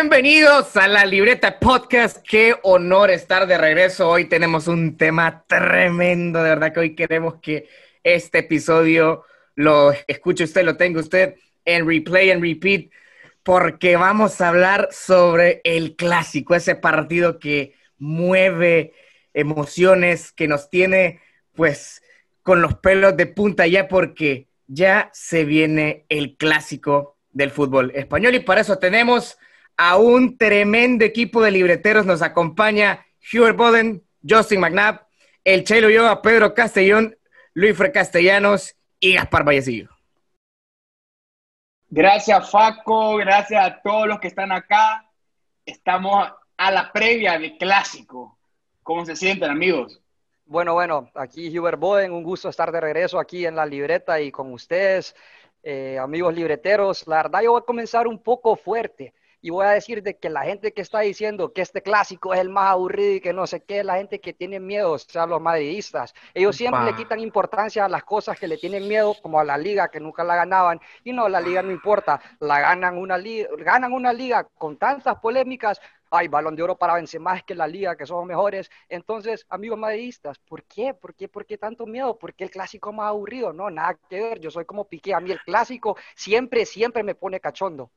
Bienvenidos a la Libreta Podcast. Qué honor estar de regreso. Hoy tenemos un tema tremendo. De verdad que hoy queremos que este episodio lo escuche usted, lo tenga usted en replay and repeat, porque vamos a hablar sobre el clásico, ese partido que mueve emociones, que nos tiene pues con los pelos de punta ya porque ya se viene el clásico del fútbol español y para eso tenemos a un tremendo equipo de libreteros. Nos acompaña Hubert Boden, Justin McNabb, el Chelo Yoga, Pedro Castellón, Luis Fre Castellanos y Gaspar Vallecillo. Gracias, Faco. Gracias a todos los que están acá. Estamos a la previa de clásico. ¿Cómo se sienten, amigos? Bueno, bueno, aquí Hubert Boden, un gusto estar de regreso aquí en la libreta y con ustedes, eh, amigos libreteros. La verdad, yo voy a comenzar un poco fuerte y voy a decir de que la gente que está diciendo que este clásico es el más aburrido y que no sé qué, la gente que tiene miedo, o sea, los madridistas, ellos siempre le quitan importancia a las cosas que le tienen miedo, como a la liga que nunca la ganaban, y no, la liga no importa, la ganan una liga, ganan una liga con tantas polémicas, hay balón de oro para más que la liga, que somos mejores. Entonces, amigos madridistas, ¿por qué? ¿Por qué? ¿Por qué tanto miedo? ¿Por qué el clásico más aburrido? No, nada que ver. Yo soy como Piqué. A mí el clásico siempre, siempre me pone cachondo.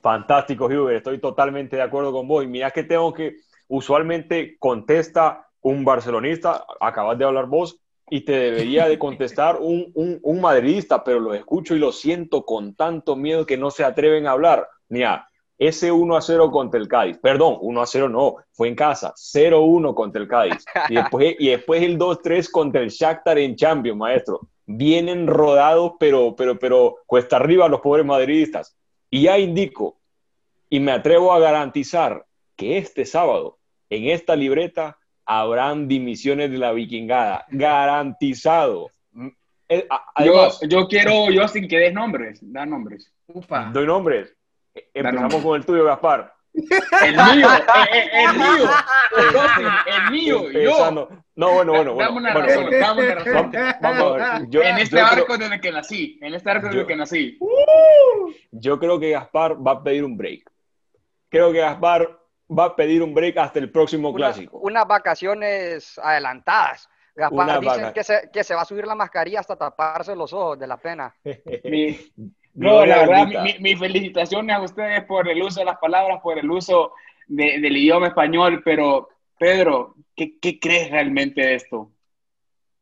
Fantástico, Hubert. Estoy totalmente de acuerdo con vos. Y mira que tengo que, usualmente contesta un barcelonista, acabas de hablar vos, y te debería de contestar un, un, madridista, pero lo escucho y lo siento con tanto miedo que no se atreven a hablar. Mira, ese 1 a 0 contra el Cádiz, perdón, 1 a 0 no, fue en casa, 0-1 contra el Cádiz, y después, y después el 2-3 contra el Shakhtar en Champions, maestro. Vienen rodados, pero, pero, pero cuesta arriba los pobres madridistas. Y ya indico, y me atrevo a garantizar que este sábado, en esta libreta, habrán dimisiones de la vikingada. Garantizado. Mm, eh, además, yo, quiero, yo sin que des nombres, da nombres. Doy nombres. Empezamos con el tuyo, Gaspar. El mío, eh, el, mío, el, mío, yo. No, bueno, bueno, bueno. Dame una razón, dame una razón. Vamos, a ver. Yo, en este barco desde que nací, en este barco desde que nací. Yo creo que Gaspar va a pedir un break. Creo que Gaspar va a pedir un break hasta el próximo clásico. Unas vacaciones adelantadas. Gaspar dice que se, que se, va a subir la mascarilla hasta taparse los ojos de la pena. No, la verdad, mis felicitaciones a ustedes por el uso de las palabras, por el uso del idioma español, pero Pedro, ¿qué, ¿qué, crees realmente de esto?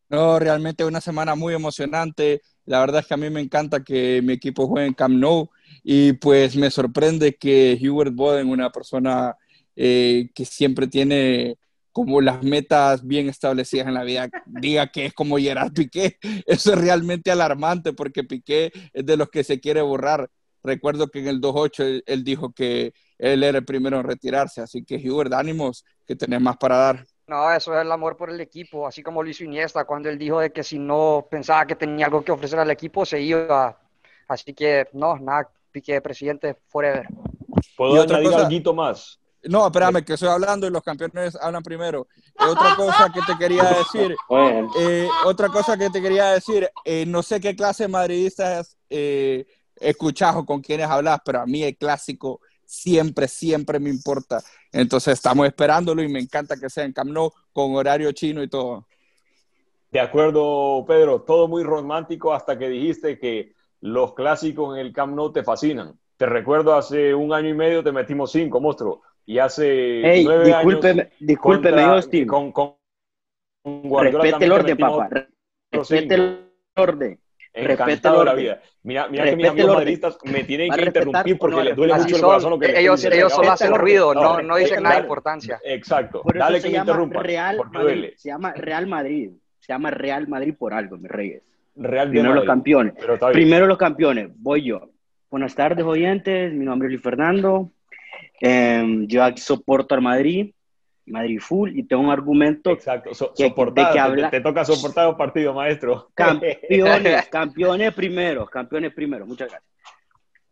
No, realmente una semana muy emocionante. La verdad es que a mí me encanta que mi equipo juegue en Camp Nou y pues me sorprende que Hubert Boden, una persona eh, que siempre tiene como las metas bien establecidas en la vida, diga que es como Gerard Piqué. Eso es realmente alarmante porque Piqué es de los que se quiere borrar. Recuerdo que en el 2-8 él, dijo que él era el primero en retirarse, así que Hubert, ánimos, que tenés más para dar. No, eso es el amor por el equipo, así como lo hizo Iniesta cuando él dijo de que si no pensaba que tenía algo que ofrecer al equipo, se iba. Así que, no, nada, Piqué, presidente, forever. ¿Puedo añadir algo más? No, espérame, que estoy hablando y los campeones hablan primero. otra cosa que te quería decir, eh, otra cosa que te quería decir, eh, no sé qué clase de madridistas eh, escuchas o con quienes hablas, pero a mí el clásico siempre, siempre me importa. Entonces estamos esperándolo y me encanta que sea en Camp Nou con horario chino y todo. De acuerdo, Pedro, todo muy romántico hasta que dijiste que los clásicos en el Camp Nou te fascinan. Te recuerdo hace un año y medio te metimos cinco, monstruo y hace nueve discúlpeme, años. Discúlpeme, Austin. Con, con, Respete el orden, papá. Respete el orden. Orden. la vida. Mira, mira que mis amigos madridistas me tienen que interrumpir porque les duele mucho el corazón. Lo que ellos ellos solo hacen ruido, no, no dicen nada de importancia. Exacto. Dale que me interrumpa. Real Madrid, se llama Real Madrid. Se llama Real Madrid por algo, mis reyes. Real Primero los campeones. Primero los campeones. Voy yo. Buenas tardes, oyentes. Mi nombre es Luis Fernando. Em, yo aquí soporto al Madrid, Madrid full, y tengo un argumento Exacto, que, habla... te, toca soportar un partido, maestro. Campeones, campeones primero, campeones primero, muchas gracias.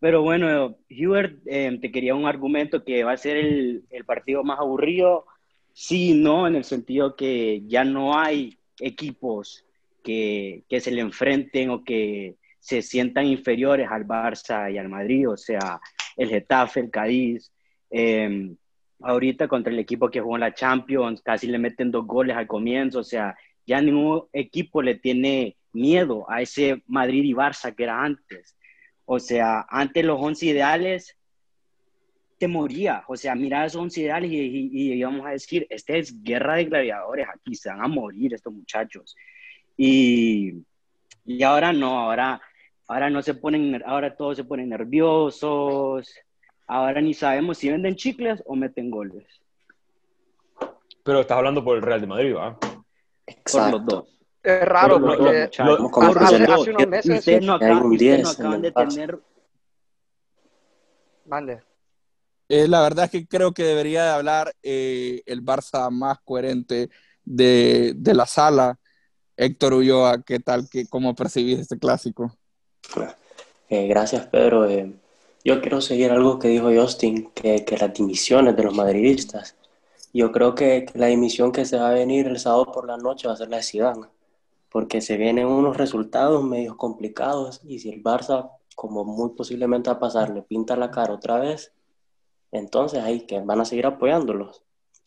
Pero bueno, Hubert, em, te quería un argumento que va a ser el, el partido más aburrido. Sí, no, en el sentido que ya no hay equipos que, que se le enfrenten o que se sientan inferiores al Barça y al Madrid, o sea, el Getafe, el Cádiz. Em, ahorita contra el equipo que jugó en la Champions, casi le meten dos goles al comienzo, o sea, ya ningún equipo le tiene miedo a ese Madrid y Barça que era antes. O sea, antes los 11 ideales te moría. O sea, mira esos 11 ideales y, y, íbamos a decir, esta es guerra de gladiadores, aquí se van a morir estos muchachos. Y, y ahora no, ahora, ahora no se ponen, ahora todos se ponen nerviosos, ahora ni sabemos si venden chicles o meten goles. Pero estás hablando por el Real de Madrid, ¿va? Exacto. Por los dos. Es raro porque hace, unos meses ustedes no acaban, de tener... Mande. Eh, la verdad es que creo que debería de hablar eh, el Barça más coherente de, de, la sala. Héctor Ulloa, ¿qué tal? Qué, ¿Cómo percibís este clásico? Eh, gracias, Pedro. Yo quiero seguir algo que dijo Justin, que, que las dimisiones de los madridistas. Yo creo que, que, la dimisión que se va a venir el sábado por la noche va a ser la de Zidane, porque se vienen unos resultados medio complicados y si el Barça, como muy posiblemente va a pasar, le pinta la cara otra vez, entonces ahí que van a seguir apoyándolos.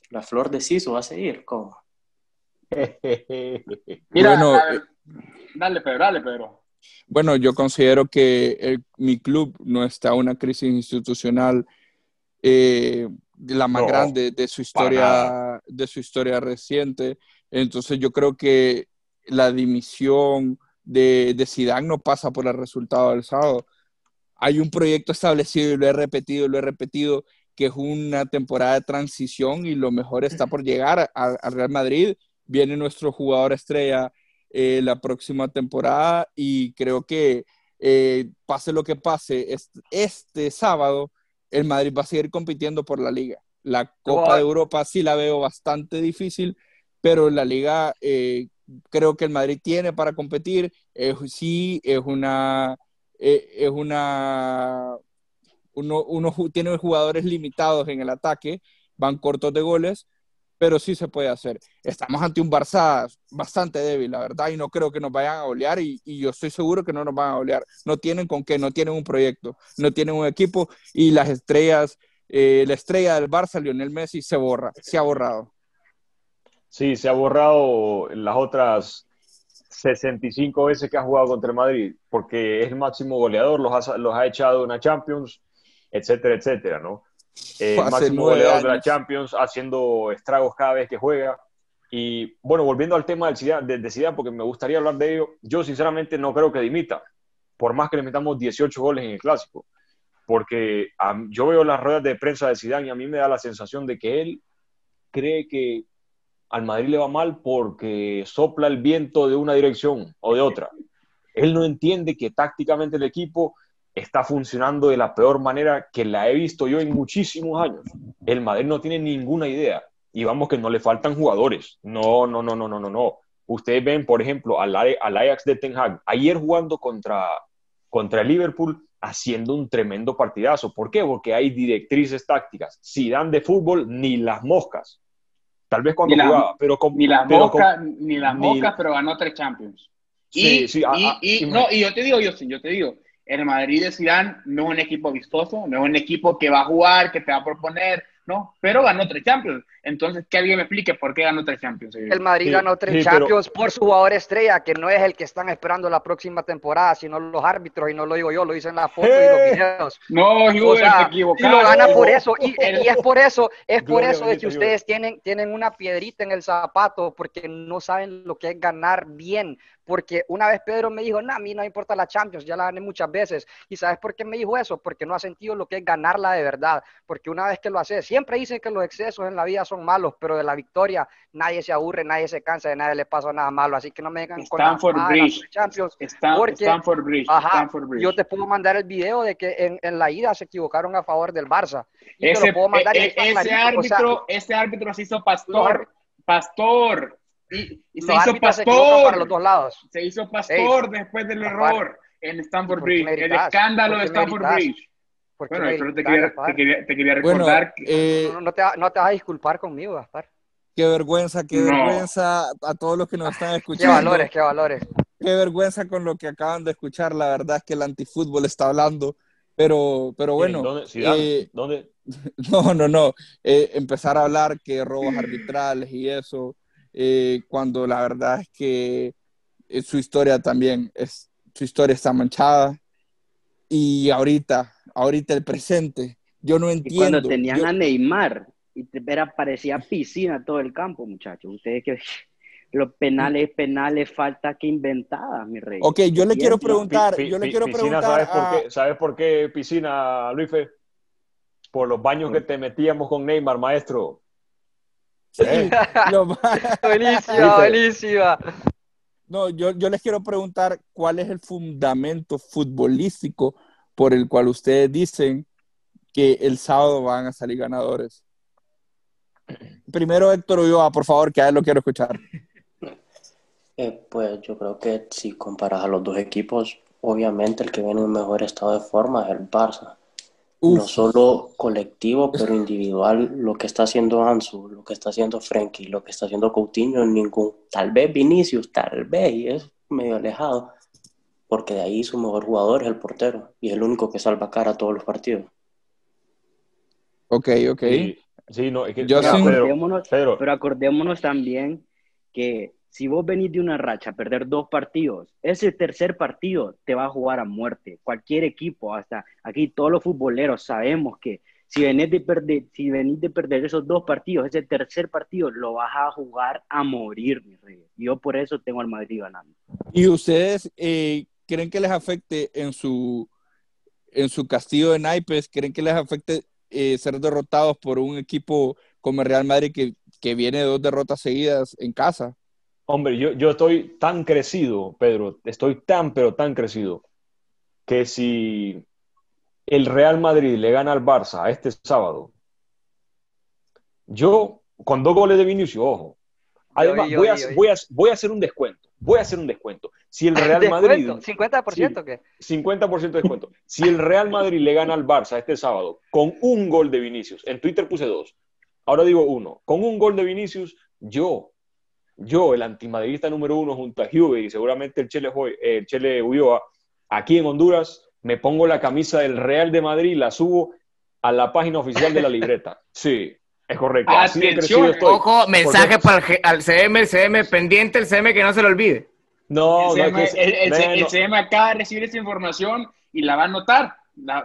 La flor de Siso va a seguir, ¿cómo? Mira, bueno, eh, dale Pedro, dale Pedro. Bueno, yo considero que mi club no está en una crisis institucional eh, la más grande de su historia de su historia reciente. Entonces yo creo que la dimisión de, de Zidane no pasa por el resultado del sábado hay un proyecto establecido y lo he repetido, lo he repetido, que es una temporada de transición y lo mejor está por llegar al Real Madrid. Viene nuestro jugador estrella eh, la próxima temporada y creo que eh, pase lo que pase, este, este, sábado el Madrid va a seguir compitiendo por la liga. La Copa de Europa sí la veo bastante difícil, pero la liga eh, creo que el Madrid tiene para competir. sí, es una es una... Uno, uno tiene jugadores limitados en el ataque, van cortos de goles, pero sí se puede hacer. Estamos ante un Barça bastante débil, la verdad, y no creo que nos vayan a olear, y, yo estoy seguro que no nos van a olear. No tienen con qué, no tienen un proyecto, no tienen un equipo, y las estrellas, eh, la estrella del Barça, Lionel Messi, se borra, se ha borrado. Sí, se ha borrado las otras 65 veces que ha jugado contra el Madrid, porque es el máximo goleador, los ha, los ha echado una Champions, etcétera, etcétera, ¿no? Eh, máximo goleador de la Champions, haciendo estragos cada vez que juega. Y bueno, volviendo al tema del Zidane, de, Zidane, porque me gustaría hablar de ello, yo sinceramente no creo que dimita, por más que le metamos 18 goles en el Clásico, porque yo veo las ruedas de prensa de Zidane y a mí me da la sensación de que él cree que al Madrid le va mal porque sopla el viento de una dirección o de otra. Él no entiende que tácticamente el equipo está funcionando de la peor manera que la he visto yo en muchísimos años. El Madrid no tiene ninguna idea y vamos que no le faltan jugadores. No, no, no, no, no, no, no. Ustedes ven, por ejemplo, al, al Ajax de Ten Hag, ayer jugando contra, contra el Liverpool, haciendo un tremendo partidazo. ¿Por qué? Porque hay directrices tácticas. Si dan de fútbol, ni las moscas. Tal vez cuando jugaba, pero con, ni las moscas, ni las moscas, pero ganó tres Champions. Y, sí, y, y, no, y yo te digo, yo sí, yo te digo, el Madrid de Zidane no es un equipo vistoso, no es un equipo que va a jugar, que te va a proponer, no, pero ganó tres Champions. Entonces, que alguien me explique por qué ganó tres Champions. El Madrid ganó tres Champions por su jugador estrella, que no es el que están esperando la próxima temporada, sino los árbitros, y no lo digo yo, lo dicen la foto y los videos. No, o sea, te Y lo gana por eso, y, es por eso, es por eso de que ustedes tienen, tienen una piedrita en el zapato, porque no saben lo que es ganar bien, porque una vez Pedro me dijo, no, a mí no me importa la Champions, ya la gané muchas veces. ¿Y sabes por qué me dijo eso? Porque no ha sentido lo que es ganarla de verdad. Porque una vez que lo hace, siempre dicen que los excesos en la vida son malos, pero de la victoria nadie se aburre, nadie se cansa, de nadie le pasa nada malo. Así que no me vengan con la Bridge. Champions. porque, Stanford Bridge. Yo te puedo mandar el video de que en, en, la ida se equivocaron a favor del Barça. ese, puedo mandar e, e, ese, árbitro, ese árbitro se hizo pastor. Pastor, y, se hizo pastor. para los dos lados. Se hizo pastor después del error en Stanford Bridge. El escándalo de Stanford Bridge. Bueno, eso te quería, te, quería, te quería, recordar. que... Eh, no, te, no te vas a disculpar conmigo, Gaspar. Qué vergüenza, qué vergüenza a todos los que nos están escuchando. Qué valores, qué valores. qué vergüenza con lo que acaban de escuchar. La verdad es que el antifútbol está hablando. Pero, pero bueno. ¿Dónde? Eh, ¿Dónde? No, no, no. Eh, empezar a hablar que robos arbitrales y eso, eh, cuando la verdad es que su historia también es, su historia está manchada. Y ahorita, ahorita el presente, yo no entiendo. Y cuando tenían a Neymar, y era, parecía piscina todo el campo, muchachos. Ustedes que los penales, penales, falta que inventada, mi rey. Ok, yo le quiero preguntar, yo le quiero preguntar. ¿sabes, por qué, ¿Sabes por qué piscina, Luife? Por los baños que te metíamos con Neymar, maestro. Sí, ¿Eh? buenísima, buenísima. No, yo, yo les quiero preguntar cuál es el fundamento futbolístico por el cual ustedes dicen que el sábado van a salir ganadores. Primero Héctor Ulloa, por favor, que a él lo quiero escuchar. Eh, pues yo creo que si comparas a los dos equipos, obviamente el que viene en mejor estado de forma es el Barça. No solo colectivo, pero individual, lo que está haciendo Ansu, lo que está haciendo Frenkie, lo que está haciendo Coutinho, ningún, tal vez Vinicius, tal vez, y es medio alejado, porque de ahí su mejor jugador es el portero, y es el único que salva cara a todos los partidos. Ok, ok. Sí, no, es que, Yo pero acordémonos también que si vos venís de una racha a perder dos partidos, ese tercer partido te va a jugar a muerte. Cualquier equipo, hasta aquí todos los futboleros sabemos que si venís de perder, si venís de perder esos dos partidos, ese tercer partido lo vas a jugar a morir, mi rey. Yo por eso tengo al Madrid ganando. ¿Y ustedes eh, creen que les afecte en su en su castillo de naipes? ¿Creen que les afecte eh, ser derrotados por un equipo como el Real Madrid que, que viene de dos derrotas seguidas en casa? Hombre, yo, yo estoy tan crecido, Pedro, estoy tan, pero tan crecido, que si el Real Madrid le gana al Barça este sábado, yo, con dos goles de Vinicius, ojo, además voy, a, voy, a, voy, a, hacer un descuento, voy a hacer un descuento. Si el Real Madrid... ¿50% qué? 50% de descuento. Si el Real Madrid le gana al Barça este sábado con un gol de Vinicius, en Twitter puse dos, ahora digo uno, con un gol de Vinicius, yo yo, el antimadridista número uno junto a Juve y seguramente el Chele, el Chele Ulloa, aquí en Honduras, me pongo la camisa del Real de Madrid la subo a la página oficial de la libreta. Sí, es correcto. Atención, ojo, mensaje para el, CM, el CM pendiente, el CM que no se lo olvide. No, el CM, CM acaba de recibir esa información y la va a anotar.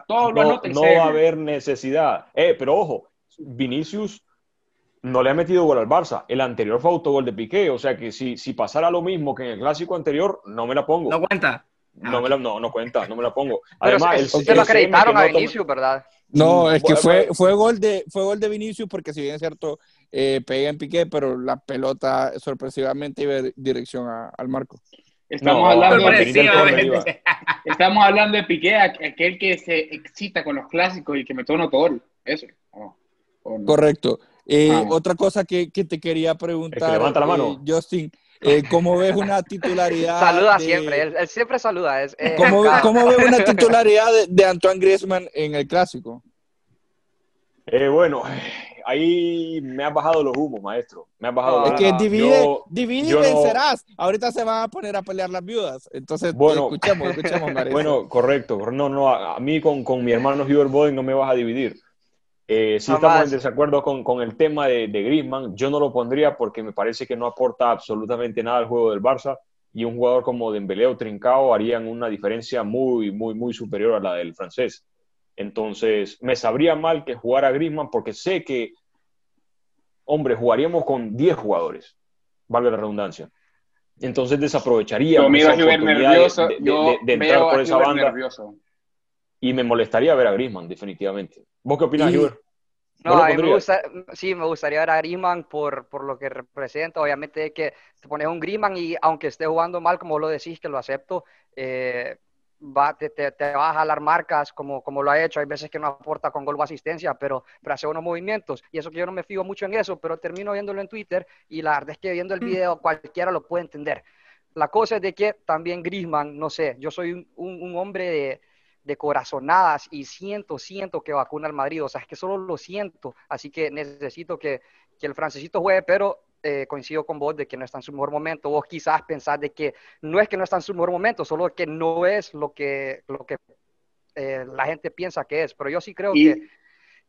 todo lo no, No va a haber necesidad. Eh, pero ojo, Vinicius no le ha metido gol al Barça. El anterior fue autogol de Piqué. O sea que si, si pasara lo mismo que en el clásico anterior, no me la pongo. No cuenta. No, me la, no, no cuenta, no me la pongo. Además, el, lo acreditaron a Vinicius, ¿verdad? No, es que fue, fue, gol de, fue gol de Vinicius porque si bien es cierto, eh, pega en Piqué, pero la pelota sorpresivamente iba dirección al marco. Estamos, hablando de, estamos hablando de Piqué, aquel que se excita con los clásicos y que mete un autogol. Eso. Correcto. Eh, ah. Otra cosa que, que, te quería preguntar, levanta la mano. Eh, Justin, eh, ¿cómo ves una titularidad? Saluda siempre, él, siempre saluda. Es, ¿Cómo, ¿Cómo, ves una titularidad de, Antoine Griezmann en el clásico? bueno, ahí me ha bajado los humos, maestro. Me ha bajado Es que divide, divide y vencerás. Ahorita se van a poner a pelear las viudas. Entonces, bueno, escuchemos, escuchemos, Bueno, correcto. No, no, a, mí con, con mi hermano Hubert Boden no me vas a dividir. Eh, si estamos en desacuerdo con, con el tema de, de, Griezmann. Yo no lo pondría porque me parece que no aporta absolutamente nada al juego del Barça y un jugador como Dembélé o Trincao harían una diferencia muy, muy, muy superior a la del francés. Entonces, me sabría mal que jugara Griezmann porque sé que, hombre, jugaríamos con 10 jugadores, valga la redundancia. Entonces desaprovecharía esa oportunidad de, de, entrar por esa banda. Nervioso y me molestaría ver a Griezmann, definitivamente. ¿Vos qué opinas, y... No, a mí me gusta, sí, me gustaría ver a Griezmann por, por lo que representa. Obviamente que te pones un Griezmann y aunque esté jugando mal, como lo decís, que lo acepto, eh, va, te, te, te, va a jalar marcas como, como lo ha hecho. Hay veces que no aporta con gol o asistencia, pero, pero hace unos movimientos. Y eso que yo no me fijo mucho en eso, pero termino viéndolo en Twitter y la verdad es que viendo el mm. video cualquiera lo puede entender. La cosa es de que también Griezmann, no sé, yo soy un, un hombre de de corazonadas y siento, siento que vacuna al Madrid. O sea, es que solo lo siento. Así que necesito que, que el francesito juegue, pero eh, coincido con vos de que no está en su mejor momento. Vos quizás pensás de que no es que no está en su mejor momento, solo que no es lo que, lo que eh, la gente piensa que es. Pero yo sí creo que,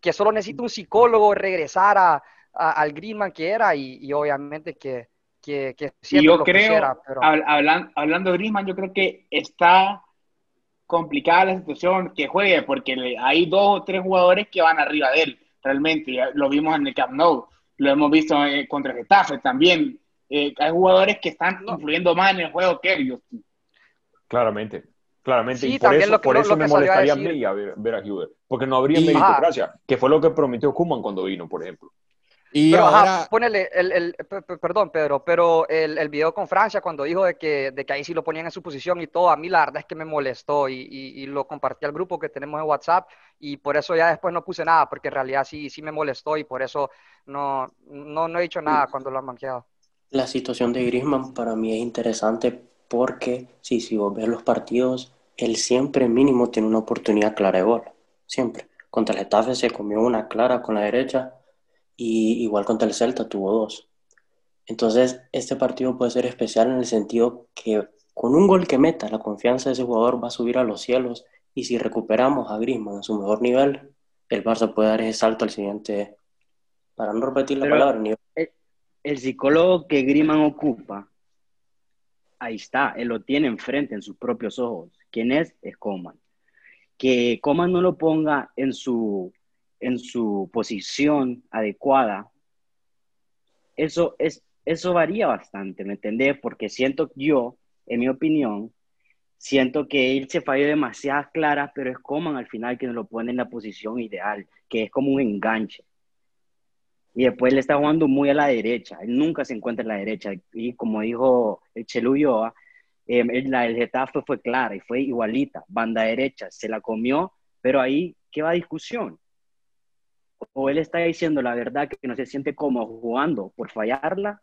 que solo necesita un psicólogo regresar a, al Greenman que era y, obviamente que, que, que yo creo, hablando de Griezmann, yo creo que está complicada la situación que juegue porque hay dos o tres jugadores que van arriba de él, realmente. Lo vimos en el Camp Nou, lo hemos visto eh, contra Getafe también. Eh, hay jugadores que están influyendo más en el juego que ellos. Claramente, claramente. y por eso, por eso me molestaría a mí a ver, ver, a Hubert, porque no habría meritocracia, que fue lo que prometió Kuman cuando vino, por ejemplo. Y pero, ahora... ponele, el, el, perdón, Pedro, pero el, el, video con Francia, cuando dijo de que, de que ahí sí lo ponían en su posición y todo, a mí la verdad es que me molestó y, y, lo compartí al grupo que tenemos en WhatsApp y por eso ya después no puse nada, porque en realidad sí, sí me molestó y por eso no, no, no he dicho nada cuando lo han manqueado. La situación de Griezmann para mí es interesante porque, sí, si vos ves los partidos, él siempre mínimo tiene una oportunidad clara de gol, siempre. Contra el Getafe se comió una clara con la derecha y igual contra el Celta tuvo dos. Entonces, este partido puede ser especial en el sentido que con un gol que meta, la confianza de ese jugador va a subir a los cielos y si recuperamos a Griezmann en su mejor nivel, el Barça puede dar ese salto al siguiente, para no repetir la palabra. El, psicólogo que Griezmann ocupa, ahí está, él lo tiene enfrente en sus propios ojos. ¿Quién es? Es Coman. Que Coman no lo ponga en su en su posición adecuada, eso, es, eso varía bastante, ¿me entendés? Porque siento yo, en mi opinión, siento que él se falló demasiadas claras, pero es Coman al final que nos lo pone en la posición ideal, que es como un enganche. Y después le está jugando muy a la derecha, él nunca se encuentra en la derecha. Y como dijo el Cheluyo, eh, la Getafe fue clara y fue igualita, banda derecha, se la comió, pero ahí, ¿qué va discusión? O él está diciendo la verdad que no se siente cómodo jugando por fallarla,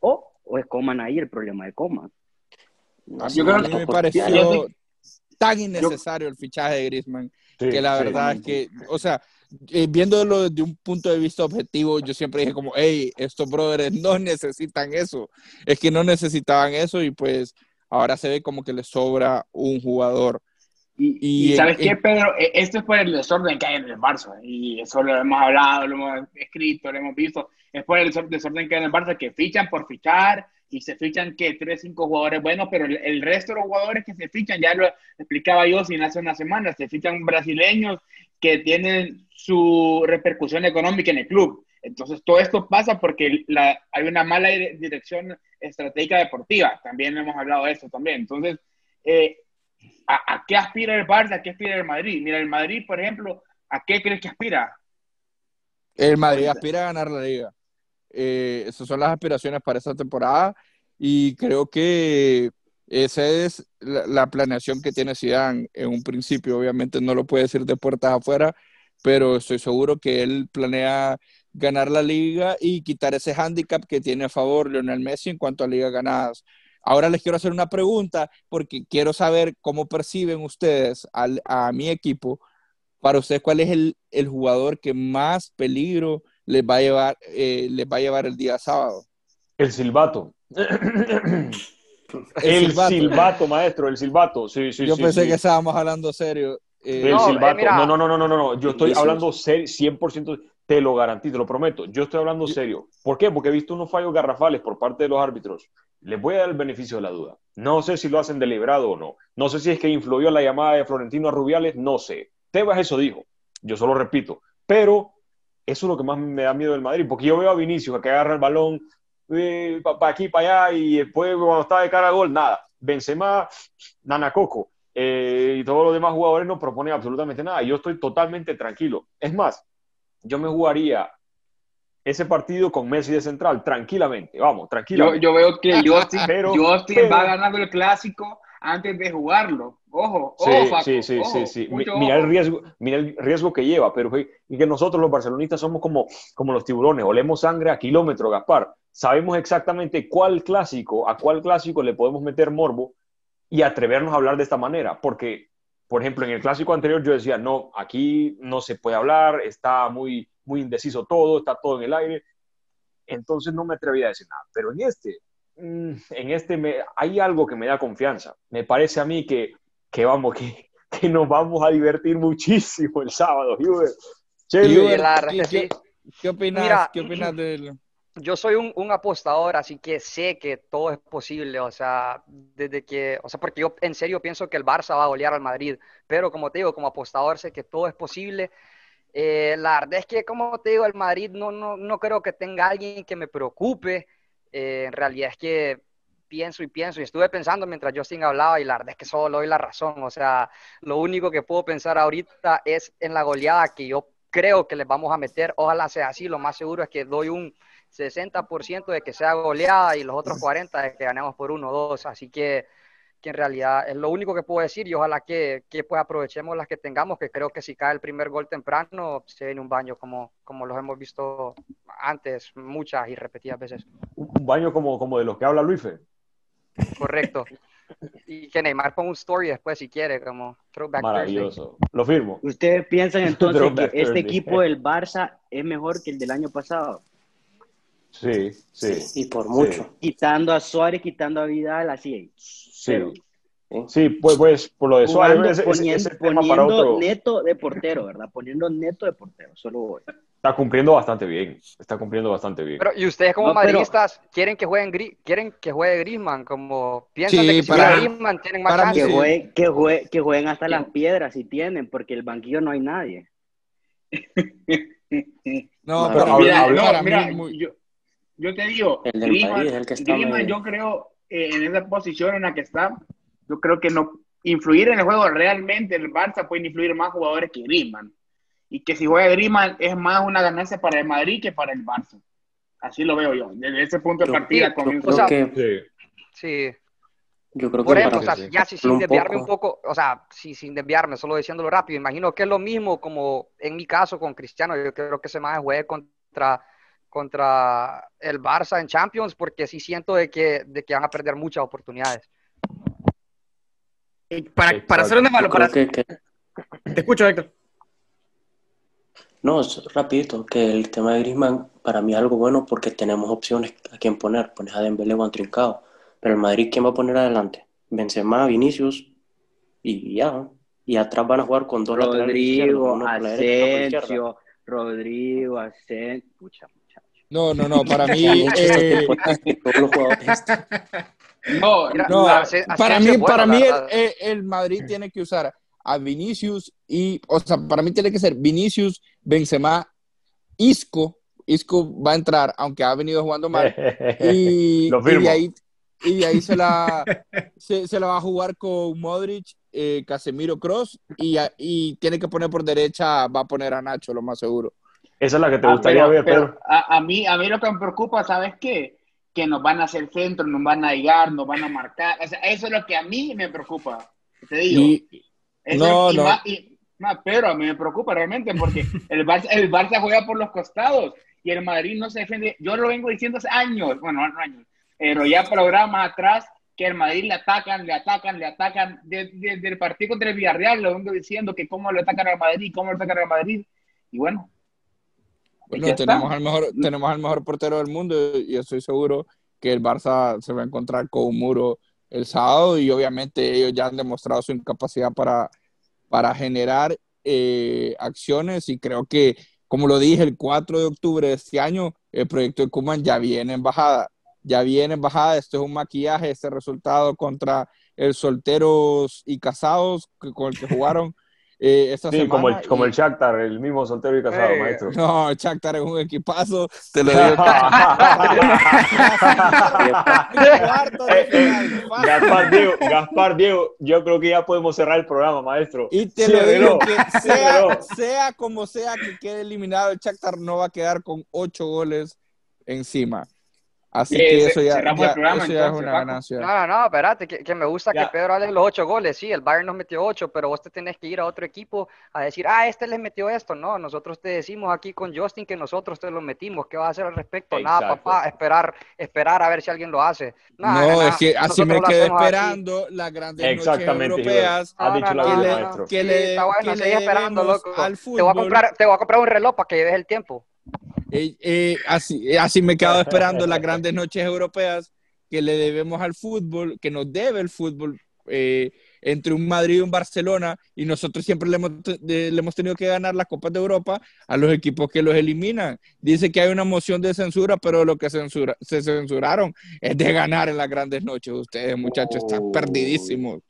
o, o es Coman ahí el problema de Coman. Yo creo que me pareció tan innecesario el fichaje de Griezmann que la verdad es que, o sea, eh, viéndolo desde un punto de vista objetivo, yo siempre dije como, hey, estos brothers no necesitan eso, es que no necesitaban eso y pues ahora se ve como que le sobra un jugador. Y, ¿sabes qué, Pedro? E, esto es por el desorden que hay en el Barça. Y eso lo hemos hablado, lo hemos escrito, lo hemos visto. Es por el desorden que hay en el Barça, que fichan por fichar y se fichan que tres, cinco jugadores buenos, pero el, resto de los jugadores que se fichan, ya lo explicaba yo sin hace una semana, se fichan brasileños que tienen su repercusión económica en el club. Entonces, todo esto pasa porque la, hay una mala dirección estratégica deportiva. También hemos hablado de eso también. Entonces, eh, ¿A, qué aspira el Barça? ¿A qué aspira el Madrid? Mira, el Madrid, por ejemplo, ¿a qué crees que aspira? El Madrid aspira a ganar la liga. Eh, esas son las aspiraciones para esta temporada y creo que esa es la, planeación que tiene Zidane en un principio. Obviamente no lo puede decir de puertas afuera, pero estoy seguro que él planea ganar la liga y quitar ese hándicap que tiene a favor Lionel Messi en cuanto a ligas ganadas. Ahora les quiero hacer una pregunta porque quiero saber cómo perciben ustedes a mi equipo. Para ustedes, ¿cuál es el, el, jugador que más peligro les va a llevar, eh, les va a llevar el día sábado? El silbato. el, silbato. maestro, el silbato. Sí, sí, Yo pensé que estábamos hablando serio. Eh, el silbato. no, no, no, no, no, no. Yo estoy hablando serio, 100%. Te lo garantizo, te lo prometo. Yo estoy hablando serio. ¿Por qué? Porque he visto unos fallos garrafales por parte de los árbitros. Les voy a dar el beneficio de la duda. No sé si lo hacen deliberado o no. No sé si es que influyó la llamada de Florentino a Rubiales. No sé. Tebas eso dijo. Yo solo repito. Pero eso es lo que más me da miedo del Madrid. Porque yo veo a Vinicius que agarra el balón eh, para aquí, para allá y después cuando está de cara a gol, nada. Benzema, Nanacoco. Eh, y todos los demás jugadores no proponen absolutamente nada. Yo estoy totalmente tranquilo. Es más, yo me jugaría ese partido con Messi de central, tranquilamente, vamos, tranquilamente. Yo, veo que Justin, va ganando el clásico antes de jugarlo. Ojo, ojo, sí, sí, sí, sí, Mira el riesgo, mira el riesgo que lleva, pero y que nosotros los barcelonistas somos como, como los tiburones, olemos sangre a kilómetro, Gaspar. Sabemos exactamente cuál clásico, a cuál clásico le podemos meter morbo y atrevernos a hablar de esta manera, porque por ejemplo, en el clásico anterior yo decía, no, aquí no se puede hablar, está muy, muy indeciso todo, está todo en el aire. entonces no me atreví a decir nada. Pero en este, mm, en este me, hay algo que me da confianza. Me parece a mí que, que vamos, que, que nos vamos a divertir muchísimo el sábado, Hubert. ¿qué, ¿qué, opinas, ¿qué opinas de yo soy un, un, apostador, así que sé que todo es posible, o sea, desde que, o sea, porque yo en serio pienso que el Barça va a golear al Madrid, pero como te digo, como apostador sé que todo es posible. Eh, la verdad es que, como te digo, el Madrid no, no, no creo que tenga alguien que me preocupe. Eh, en realidad es que pienso y pienso y estuve pensando mientras Justin hablaba y la verdad es que solo doy la razón. O sea, lo único que puedo pensar ahorita es en la goleada que yo creo que les vamos a meter. Ojalá sea así. Lo más seguro es que doy un 60% de que sea goleada y los otros 40% de que ganemos por uno o dos. Así que, que, en realidad es lo único que puedo decir y ojalá que, que, pues aprovechemos las que tengamos, que creo que si cae el primer gol temprano se viene un baño como, como los hemos visto antes muchas y repetidas veces. Un baño como, como de los que habla Luis. Correcto. Y que Neymar ponga un story después si quiere, como throwback Maravilloso. Lo firmo. ¿Ustedes piensan entonces que este equipo del Barça es mejor que el del año pasado? Sí, sí. y por mucho. Quitando a Suárez, quitando a Vidal, así. Sí. Sí, pues, pues por lo de Suárez, poniendo, poniendo neto de portero, ¿verdad? Poniendo neto de portero, solo voy. Está cumpliendo bastante bien, está cumpliendo bastante bien. Pero, ¿y ustedes como madridistas quieren que jueguen quieren que juegue Griezmann? Como piensan que si para, Griezmann tienen más para que, juegue, que, juegue, que, jueguen hasta las piedras si tienen, porque el banquillo no hay nadie. no, pero, mira, no, mira yo, yo te digo, Griezmann, yo creo eh, en esa posición en la que está, yo creo que no influir en el juego realmente el Barça puede influir más jugadores que Griezmann. Y que si juega Griezmann es más una ganancia para el Madrid que para el Barça. Así lo veo yo, desde ese punto de partida. Yo, que, sí. Yo creo Por ejemplo, o sea, ya si sin desviarme un poco, o sea, si sin desviarme, solo diciéndolo rápido, imagino que es lo mismo como en mi caso con Cristiano, yo creo que se más juegue contra contra el Barça en Champions porque sí siento de que, de que van a perder muchas oportunidades. Para, para hacer una malo, para... Te escucho, Héctor. No, rapidito, que el tema de Griezmann para mí es algo bueno porque tenemos opciones a quién poner. Pones a Dembélé o a Trincado. Pero el Madrid, ¿quién va a poner adelante? Benzema, Vinicius y ya. Y atrás van a jugar con dos Rodrigo, Asensio, Rodrigo, Asensio. Pucha, no, no, no, para mí... Eh, no, no para mí, para mí el, el, Madrid tiene que usar a Vinicius y, o sea, para mí tiene que ser Vinicius, Benzema, Isco, Isco va a entrar, aunque ha venido jugando mal, y, y de ahí, y de ahí se, la, se, se, la va a jugar con Modric, eh, Casemiro Cross, y, y tiene que poner por derecha, va a poner a Nacho, lo más seguro. Esa es la que te ah, gustaría ver, pero, a, mí, a mí lo que me preocupa, ¿sabes qué? Que nos van a hacer centro, nos van a llegar, nos van a marcar. O sea, eso es lo que a mí me preocupa. Te digo. no, no. pero a mí me preocupa realmente porque el Barça, el Barça juega por los costados y el Madrid no se defiende. Yo lo vengo diciendo hace años, bueno, no años, pero ya programas atrás que el Madrid le atacan, le atacan, le atacan. Desde, el partido contra el Villarreal lo vengo diciendo que cómo le atacan al Madrid, cómo le atacan al Madrid. Y bueno, bueno, tenemos al, mejor, tenemos al mejor portero del mundo y estoy seguro que el Barça se va a encontrar con un muro el sábado y obviamente ellos ya han demostrado su incapacidad para, para generar eh, acciones y creo que, como lo dije, el 4 de octubre de este año, el proyecto de Kuman ya viene en bajada, ya viene en bajada, esto es un maquillaje, este resultado contra el solteros y casados con el que jugaron. Eh, sí, como el, como el Shakhtar, el mismo soltero y casado, eh, maestro. No, el Shakhtar es un equipazo, te lo digo. Eh, Gaspar, Diego, Gaspar, Diego, yo creo que ya podemos cerrar el programa, maestro. Y te lo digo que sea, sea como sea que quede eliminado, el Shakhtar no va a quedar con ocho goles encima. Así que eso ya, es una ganancia. No, no, no, espérate, que, me gusta que Pedro hable los ocho goles. Sí, el Bayern nos metió ocho, pero vos te tenés que ir a otro equipo a decir, ah, este les metió esto. No, nosotros te decimos aquí con Justin que nosotros te lo metimos. ¿Qué vas a hacer al respecto? Nada, papá, esperar, esperar a ver si alguien lo hace. no, es que así me quedé esperando las grandes Exactamente, noches europeas. Ha dicho la. Que le, está bueno, esperando, loco. Te voy, a comprar, te voy a comprar un reloj para que lleves el tiempo. Eh, eh, así, así me quedo esperando las grandes noches europeas que le debemos al fútbol, que nos debe el fútbol entre un Madrid y un Barcelona, y nosotros siempre le hemos, le hemos, tenido que ganar las Copas de Europa a los equipos que los eliminan. Dice que hay una moción de censura, pero lo que censura, se censuraron es de ganar en las grandes noches. Ustedes, muchachos, están oh. perdidísimos.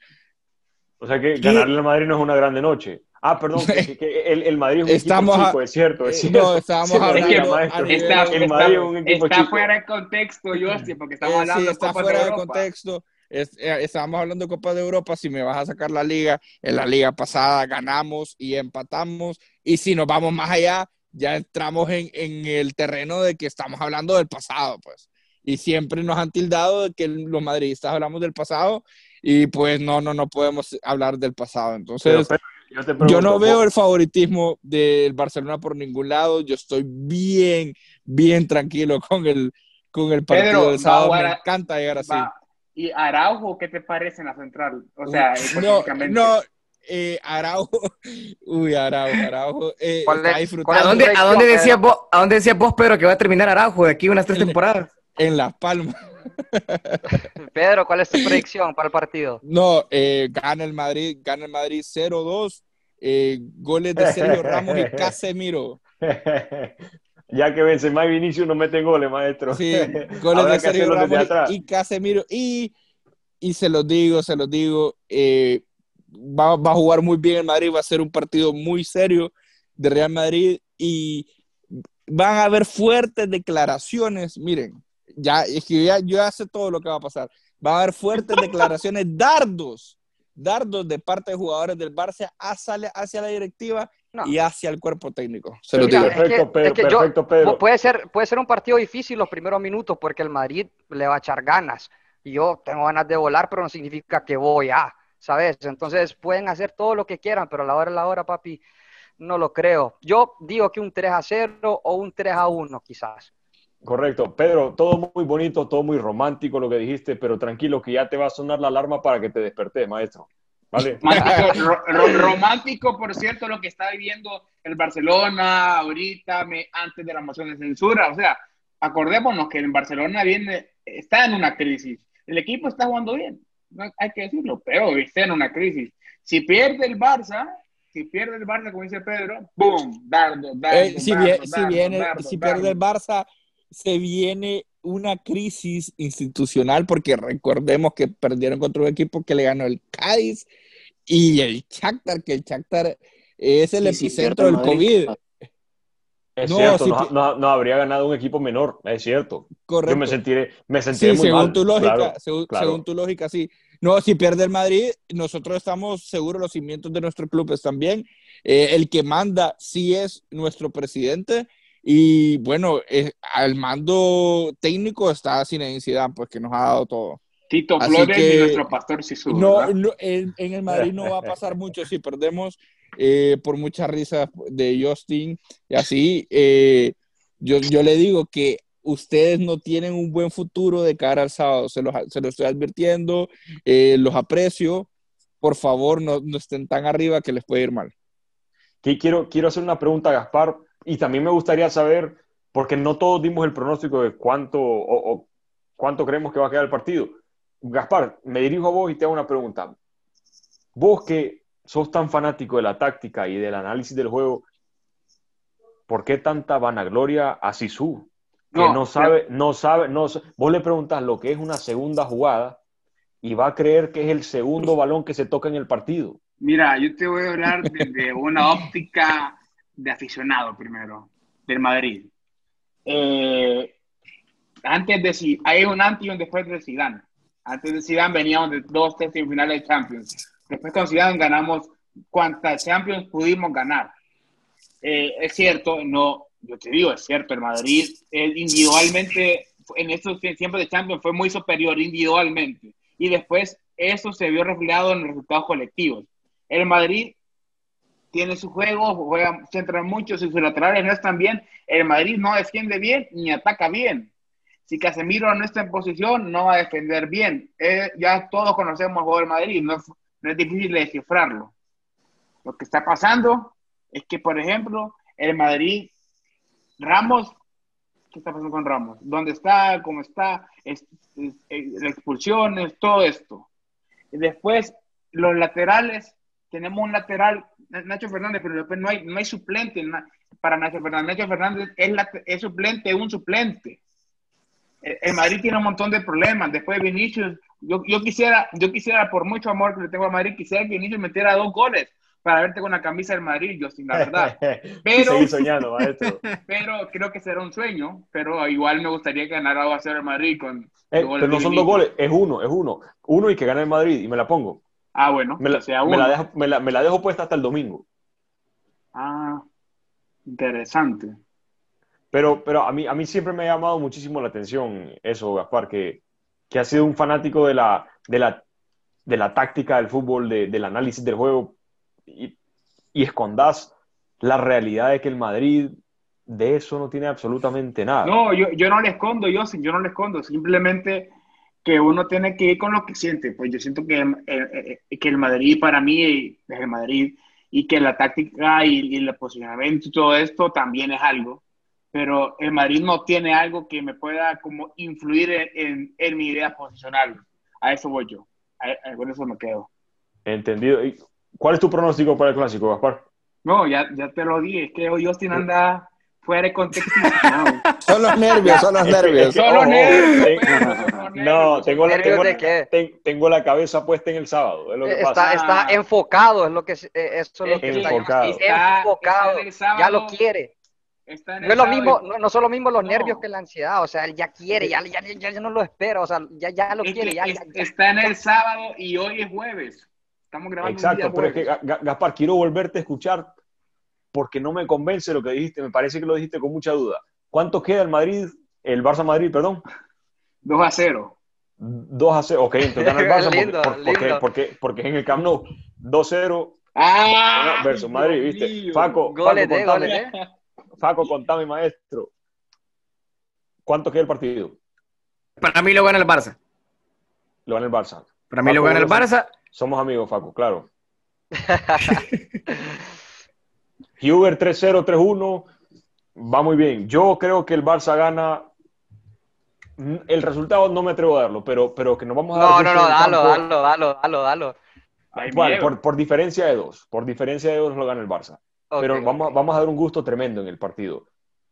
O sea que ganarle al Madrid no es una grande noche. Ah, perdón, que, el, el, Madrid es un estamos equipo chico, es cierto, es cierto. No, estábamos hablando... está, el Madrid es un equipo está fuera de contexto, yo porque estamos eh, hablando sí, está fuera de, contexto. Eh, estábamos hablando de Copa de Europa, si me vas a sacar la liga, en la liga pasada ganamos y empatamos, y si nos vamos más allá, ya entramos en, en el terreno de que estamos hablando del pasado, pues. Y siempre nos han tildado de que los madridistas hablamos del pasado, y pues no, no, no podemos hablar del pasado. Entonces... Yo, no veo el favoritismo del Barcelona por ningún lado. Yo estoy bien, bien tranquilo con el, con el partido del sábado. Me encanta llegar así. ¿Y Araujo qué te parece en la central? O sea, no, no eh, Araujo, uy, Araujo, Araujo, eh, ¿A dónde, ¿a, dónde decías vos, ¿A dónde decías vos, Pedro, que va a terminar Araujo de aquí unas tres temporadas? En Las Palmas. Pedro, ¿cuál es tu predicción para el partido? No, eh, gana el Madrid, gana el Madrid 0-2, eh, goles de Sergio Ramos y Casemiro. Ya que Benzema y Vinicius no meten goles, maestro. Sí, goles de Sergio Ramos y Casemiro. Y, y se los digo, se los digo, eh, va, va, a jugar muy bien el Madrid, va a ser un partido muy serio de Real Madrid y van a haber fuertes declaraciones. Miren, ya, es que ya, yo ya sé todo lo que va a pasar. Va a haber fuertes declaraciones, dardos, dardos de parte de jugadores del Barça hacia, hacia la directiva y hacia el cuerpo técnico. Se lo digo. Perfecto, Pedro, perfecto, Puede ser, puede ser un partido difícil los primeros minutos porque el Madrid le va a echar ganas. Y yo tengo ganas de volar, pero no significa que voy a, ¿sabes? Entonces pueden hacer todo lo que quieran, pero a la hora de la hora, papi, no lo creo. Yo digo que un 3 a 0 o un 3 a 1 quizás. Correcto. Pedro, todo muy bonito, todo muy romántico lo que dijiste, pero tranquilo que ya te va a sonar la alarma para que te despertes, maestro. ¿Vale? Romántico, por cierto, lo que está viviendo el Barcelona ahorita, antes de la moción de censura. O sea, acordémonos que el Barcelona viene, está en una crisis. El equipo está jugando bien, hay que decirlo, pero está en una crisis. Si pierde el Barça, si pierde el Barça, como dice Pedro, ¡boom! Dardo, dardo, eh, si, viene, si pierde el Barça, se viene una crisis institucional porque recordemos que perdieron contra un equipo que le ganó el Cádiz y el Shakhtar, que el Shakhtar es el epicentro del COVID. Es cierto, no, habría ganado un equipo menor, es cierto. Correcto. Yo me sentiré, me sentiré muy según mal. Tu lógica, según, tu lógica, sí. No, si pierde el Madrid, nosotros estamos seguros los cimientos de nuestro club están bien. Eh, el que manda sí es nuestro presidente y bueno, eh, al mando técnico está Zinedine Zidane, pues que nos ha dado todo. Tito Flores y nuestro pastor Sisu. No, en, el Madrid no va a pasar mucho si perdemos eh, por mucha risa de Justin y así. Eh, yo, yo le digo que ustedes no tienen un buen futuro de cara al sábado, se los, se estoy advirtiendo, los aprecio. Por favor, no, no, estén tan arriba que les puede ir mal. Quiero, quiero hacer una pregunta, Gaspar y también me gustaría saber, porque no todos dimos el pronóstico de cuánto o, cuánto creemos que va a quedar el partido. Gaspar, me dirijo a vos y te hago una pregunta. Vos que sos tan fanático de la táctica y del análisis del juego, ¿por qué tanta vanagloria a Sisu? Que no, sabe, no sabe, no Vos le preguntas lo que es una segunda jugada y va a creer que es el segundo balón que se toca en el partido. Mira, yo te voy a hablar desde una óptica de aficionado primero, del Madrid. Eh, antes de hay un antes y un después de Zidane. Antes de Zidane veníamos de dos, tres semifinales de Champions. Después con Zidane ganamos cuantas Champions pudimos ganar. Eh, es cierto, no, yo te digo, es cierto, el Madrid individualmente en estos tiempos de Champions fue muy superior individualmente y después eso se vio reflejado en los resultados colectivos. El Madrid tiene su juego, juega, centra mucho, si sus laterales no están bien, el Madrid no defiende bien ni ataca bien. Si Casemiro no está en posición, no va a defender bien. Eh, ya todos conocemos el juego del Madrid, no es, difícil descifrarlo. Lo que está pasando es que, por ejemplo, el Madrid Ramos, ¿qué está pasando con Ramos? ¿Dónde está? ¿Cómo está? Es, expulsiones, todo esto. Y después, los laterales, tenemos un lateral, Nacho Fernández, pero después no hay, no hay suplente para Nacho Fernández. Nacho Fernández es, es suplente, es un suplente. El Madrid tiene un montón de problemas. Después de Vinicius, yo, yo, quisiera, yo quisiera, por mucho amor que le tengo a Madrid, quisiera que Vinicius metiera dos goles para verte con la camisa del Madrid, yo sin la verdad. Pero, soñando, maestro. pero creo que será un sueño, pero igual me gustaría que ganara a hacer el Madrid con... Eh, pero no son dos goles, es uno, es uno. Uno y que gane el Madrid y me la pongo. Ah, bueno, me la, sea me la, dejo, me, la, me la dejo puesta hasta el domingo. Ah, interesante. Pero, pero a, mí, a mí siempre me ha llamado muchísimo la atención eso, Gaspar, que, que ha sido un fanático de la, de la, de la táctica del fútbol, de, del análisis del juego, y, y escondas la realidad de que el Madrid de eso no tiene absolutamente nada. No, yo, yo no le escondo, yo, yo no le escondo, simplemente que uno tiene que ir con lo que siente. Pues yo siento que, eh, eh, que el Madrid para mí es el Madrid y que la táctica y, el posicionamiento y todo esto también es algo, pero el Madrid no tiene algo que me pueda como influir en, en, mi idea posicional. A eso voy yo, con eso me quedo. Entendido. ¿Cuál es tu pronóstico para el clásico, Gaspar? No, ya, ya te lo dije, es que hoy Austin anda fuera de contexto. son los nervios, son los nervios. Son los nervios. No, tengo la, tengo, tengo la cabeza puesta en el sábado. Es lo que está, pasa. está enfocado, es lo que, eso es lo que enfocado. está, enfocado. ya lo quiere. No es lo mismo, no, no, son lo mismo los nervios que la ansiedad, o sea, él ya quiere, ya, ya, ya, no lo espera, o sea, ya, ya lo quiere. Ya, está en el sábado y hoy es jueves. Estamos grabando. Exacto, pero es que, Gaspar, quiero volverte a escuchar porque no me convence lo que dijiste, me parece que lo dijiste con mucha duda. ¿Cuánto queda el Madrid, el Barça Madrid, perdón? 2 a 0. 2 a 0, ok, entonces gana el Barça lindo, porque, porque, porque, porque, en el Camp Nou 2-0 ah, versus Madrid, ¿viste? Faco, goles Faco, contame, Faco, contame, maestro. ¿Cuánto queda el partido? Para mí lo gana el Barça. Lo gana el Barça. Para mí lo gana el Barça. Somos amigos, Faco, claro. Huber 3-0, 3-1. Va muy bien. Yo creo que el Barça gana. El resultado no me atrevo a darlo, pero, pero que nos vamos a dar. No, no, no, dalo, dalo, dalo, dalo, dalo. Igual, por, por, diferencia de dos. Por diferencia de dos lo gana el Barça. pero vamos, vamos a dar un gusto tremendo en el partido.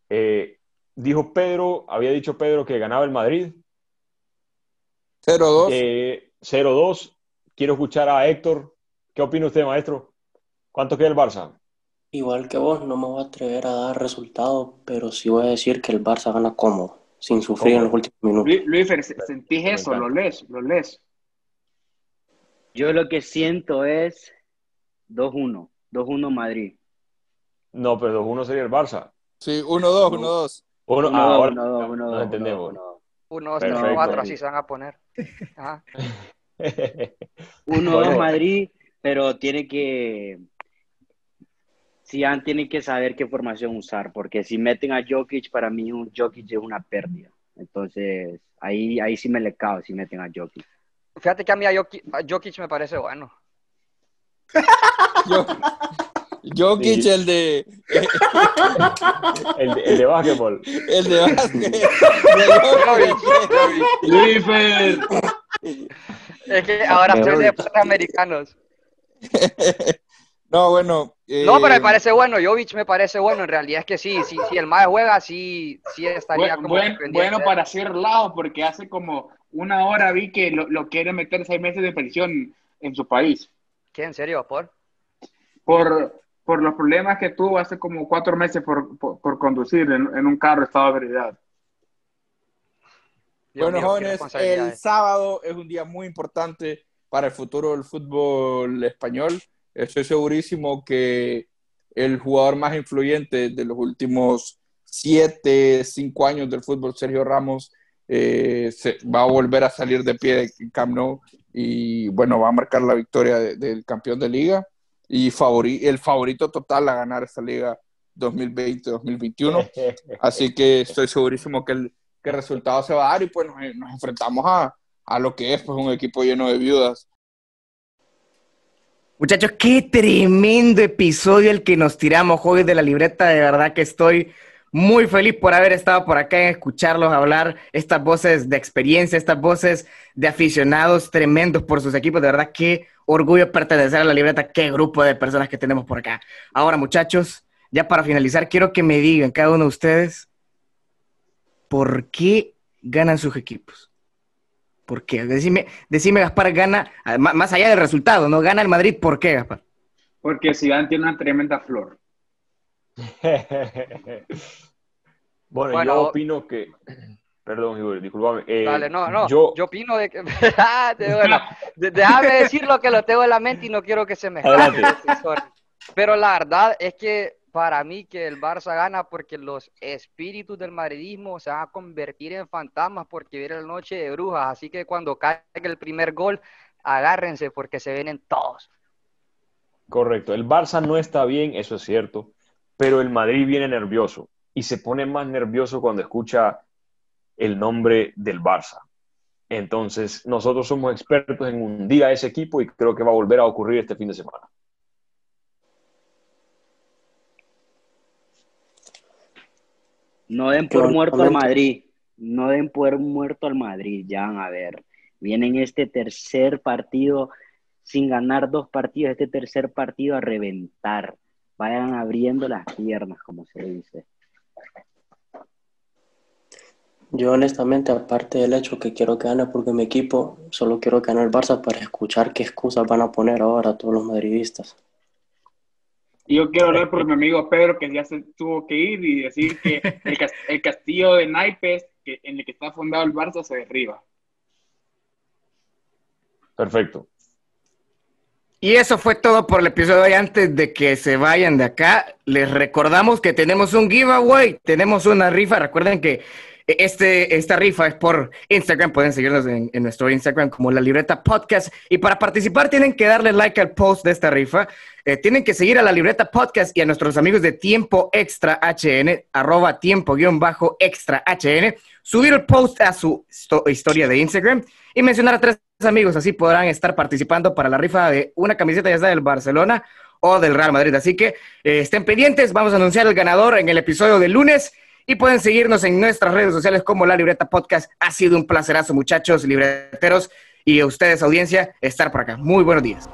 Eh, dijo Pedro, había dicho Pedro que ganaba el Madrid. 0-2. Eh, 0-2. Quiero escuchar a Héctor. ¿Qué opina usted, maestro? ¿Cuánto queda el Barça? Igual que vos, no me voy a atrever a dar resultados, pero sí voy a decir que el Barça gana cómodo, sin sufrir en los últimos minutos. Luis, ¿sentís eso? ¿Lo lees? ¿Lo lees? Yo lo que siento es 2-1, 2-1 Madrid. No, pero 2-1 sería el Barça. Sí, 1-2, 1-2. 1-2, ahora 1-2, 1-2. entendemos. 1-2, 3-4, así se van a poner. 1-2 Madrid, pero tiene que Sian tiene que saber qué formación usar, porque si meten a Jokic, para mí un Jokic es una pérdida. Entonces, ahí, ahí sí me le cago si meten a Jokic. Fíjate que a mí a Jokic, me parece bueno. Jokic, el de... el de... El de básquetbol. El de básquetbol. es que ahora soy de deportes americanos. No, bueno. No, pero me eh, parece bueno. Jovic me parece bueno. En realidad es que sí, sí, sí el MAE juega, sí, sí estaría como. bueno para hacer lado, porque hace como una hora vi que lo, quiere meter seis meses de prisión en su país. ¿Qué? ¿En serio? ¿Por? Por, por los problemas que tuvo hace como cuatro meses por, por, conducir en, un carro estado de veredad. Bueno, jóvenes, el sábado es un día muy importante para el futuro del fútbol español. Estoy segurísimo que el jugador más influyente de los últimos siete, cinco años del fútbol, Sergio Ramos, eh, se, va a volver a salir de pie de Camp Nou y bueno, va a marcar la victoria del campeón de liga y el favorito total a ganar esta liga 2020-2021. Así que estoy segurísimo que el, que resultado se va a dar y pues nos, nos enfrentamos a, a, lo que es pues, un equipo lleno de viudas Muchachos, qué tremendo episodio el que nos tiramos hoy de la libreta. De verdad que estoy muy feliz por haber estado por acá en escucharlos hablar, estas voces de experiencia, estas voces de aficionados tremendos por sus equipos. De verdad, qué orgullo pertenecer a la libreta, qué grupo de personas que tenemos por acá. Ahora, muchachos, ya para finalizar, quiero que me digan cada uno de ustedes por qué ganan sus equipos. ¿Por qué? Decime, decime Gaspar, gana, más allá del resultado, ¿no? Gana el Madrid, ¿por qué, Gaspar? Porque Zidane tiene una tremenda flor. bueno, yo opino que. Perdón, Igor, disculpame. Eh, Dale, no, no. Yo, opino de que. déjame decir lo que lo tengo en la mente y no quiero que se me escape. Pero la verdad es que para mí que el Barça gana porque los espíritus del madridismo se van a convertir en fantasmas porque viene la noche de brujas. Así que cuando caiga el primer gol, agárrense porque se vienen todos. Correcto. El Barça no está bien, eso es cierto pero el Madrid viene nervioso y se pone más nervioso cuando escucha el nombre del Barça. Entonces, nosotros somos expertos en hundir a ese equipo y creo que va a volver a ocurrir este fin de semana. No den por muerto al Madrid. No den por muerto al Madrid. Ya van a ver. Vienen este tercer partido sin ganar dos partidos, este tercer partido a reventar vayan abriendo las piernas, como se dice. Yo honestamente, aparte del hecho que quiero que gane porque mi equipo, solo quiero que gane el Barça para escuchar qué excusas van a poner ahora todos los madridistas. Y yo quiero hablar por mi amigo Pedro, que ya se tuvo que ir y decir que el, castillo de naipes que, en el que está fundado el Barça se derriba. Perfecto. Y eso fue todo por el episodio de hoy. Antes de que se vayan de acá, les recordamos que tenemos un giveaway, tenemos una rifa. Recuerden que este, esta rifa es por Instagram, pueden seguirnos en, nuestro Instagram como la libreta podcast. Y para participar tienen que darle like al post de esta rifa. Eh, tienen que seguir a la libreta podcast y a nuestros amigos de Tiempo Extra HN, arroba tiempo guion bajo extra HN, subir el post a su historia de Instagram y mencionar a tres amigos, así podrán estar participando para la rifa de una camiseta ya sea del Barcelona o del Real Madrid. Así que eh, estén pendientes, vamos a anunciar el ganador en el episodio del lunes y pueden seguirnos en nuestras redes sociales como La Libreta Podcast. Ha sido un placerazo, muchachos, libreteros y ustedes, audiencia, estar por acá. Muy buenos días.